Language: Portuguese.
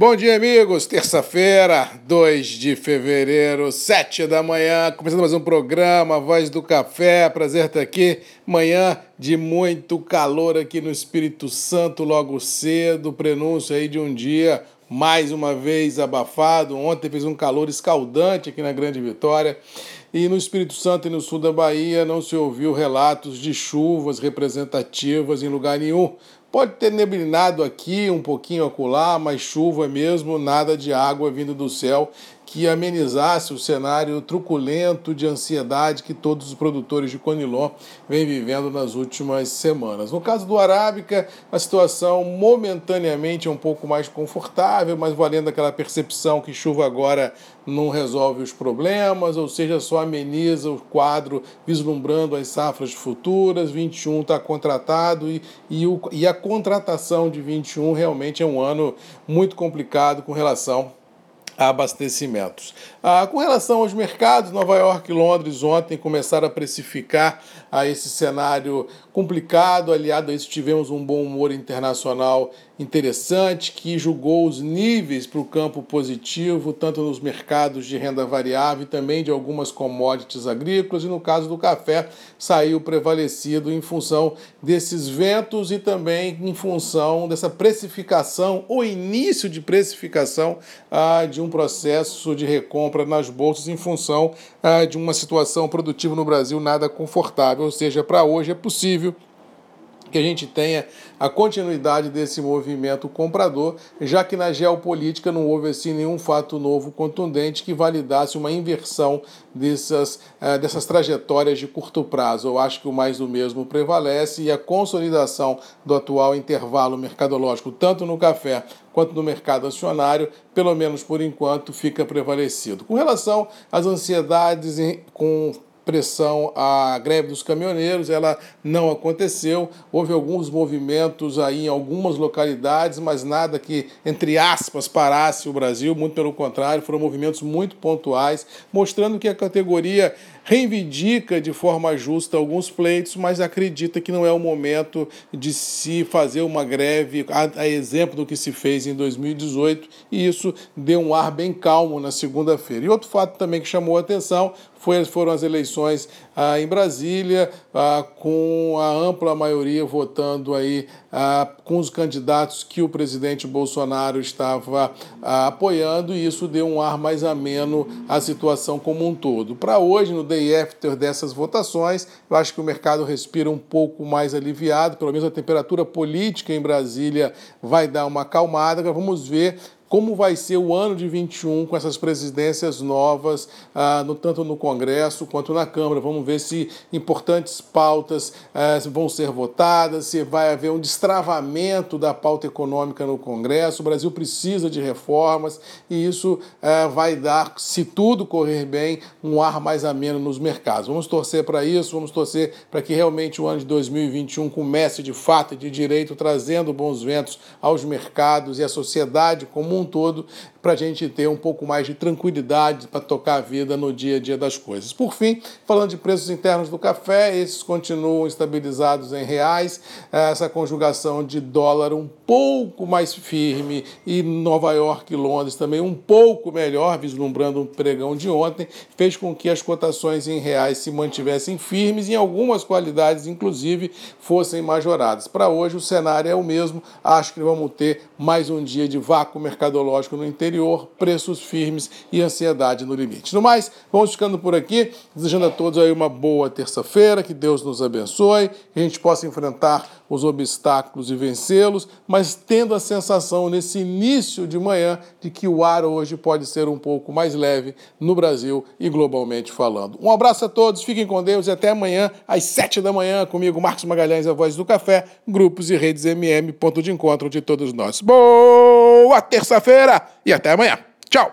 Bom dia, amigos. Terça-feira, 2 de fevereiro, 7 da manhã, começando mais um programa Voz do Café. Prazer estar aqui. Manhã de muito calor aqui no Espírito Santo, logo cedo. Prenúncio aí de um dia mais uma vez abafado. Ontem fez um calor escaldante aqui na Grande Vitória. E no Espírito Santo e no sul da Bahia não se ouviu relatos de chuvas representativas em lugar nenhum. Pode ter neblinado aqui, um pouquinho acolá, mas chuva mesmo, nada de água vindo do céu que amenizasse o cenário truculento de ansiedade que todos os produtores de Conilon vêm vivendo nas últimas semanas. No caso do Arábica, a situação momentaneamente é um pouco mais confortável, mas valendo aquela percepção que chuva agora não resolve os problemas, ou seja, só ameniza o quadro vislumbrando as safras futuras. 21 está contratado e, e, o, e a contratação de 21 realmente é um ano muito complicado com relação abastecimentos. Ah, com relação aos mercados, Nova York e Londres ontem começaram a precificar a esse cenário complicado. Aliado a isso, tivemos um bom humor internacional interessante que julgou os níveis para o campo positivo, tanto nos mercados de renda variável e também de algumas commodities agrícolas. E no caso do café, saiu prevalecido em função desses ventos e também em função dessa precificação, ou início de precificação ah, de um processo de recompra nas bolsas em função ah, de uma situação produtiva no Brasil nada confortável ou seja, para hoje é possível que a gente tenha a continuidade desse movimento comprador, já que na geopolítica não houve assim nenhum fato novo contundente que validasse uma inversão dessas, eh, dessas trajetórias de curto prazo. Eu acho que o mais do mesmo prevalece e a consolidação do atual intervalo mercadológico, tanto no café quanto no mercado acionário, pelo menos por enquanto, fica prevalecido. Com relação às ansiedades com pressão à greve dos caminhoneiros, ela não aconteceu. Houve alguns movimentos aí em algumas localidades, mas nada que, entre aspas, parasse o Brasil, muito pelo contrário, foram movimentos muito pontuais, mostrando que a categoria reivindica de forma justa alguns pleitos, mas acredita que não é o momento de se fazer uma greve, a, a exemplo do que se fez em 2018, e isso deu um ar bem calmo na segunda-feira. E outro fato também que chamou a atenção foi, foram as eleições ah, em Brasília, ah, com a ampla maioria votando aí ah, com os candidatos que o presidente Bolsonaro estava ah, apoiando, e isso deu um ar mais ameno à situação como um todo. Para hoje, no day after dessas votações, eu acho que o mercado respira um pouco mais aliviado, pelo menos a temperatura política em Brasília vai dar uma acalmada. Agora vamos ver como vai ser o ano de 21 com essas presidências novas, ah, no, tanto no Congresso quanto na Câmara. Vamos ver se importantes pautas ah, vão ser votadas, se vai haver um destravamento da pauta econômica no Congresso. O Brasil precisa de reformas e isso ah, vai dar, se tudo correr bem, um ar mais ameno nos mercados. Vamos torcer para isso, vamos torcer para que realmente o ano de 2021 comece de fato e de direito, trazendo bons ventos aos mercados e à sociedade como um todo, para a gente ter um pouco mais de tranquilidade para tocar a vida no dia a dia das coisas. Por fim, falando de preços internos do café, esses continuam estabilizados em reais, essa conjugação de dólar um pouco mais firme e Nova York e Londres também um pouco melhor, vislumbrando um pregão de ontem, fez com que as cotações em reais se mantivessem firmes e em algumas qualidades, inclusive, fossem majoradas. Para hoje, o cenário é o mesmo, acho que vamos ter mais um dia de vácuo mercado mercadológico no interior, preços firmes e ansiedade no limite. No mais, vamos ficando por aqui, desejando a todos aí uma boa terça-feira, que Deus nos abençoe, que a gente possa enfrentar os obstáculos e vencê-los, mas tendo a sensação nesse início de manhã de que o ar hoje pode ser um pouco mais leve no Brasil e globalmente falando. Um abraço a todos, fiquem com Deus e até amanhã às sete da manhã comigo, Marcos Magalhães, a voz do café, grupos e redes MM, ponto de encontro de todos nós. Boa terça-feira e até amanhã. Tchau!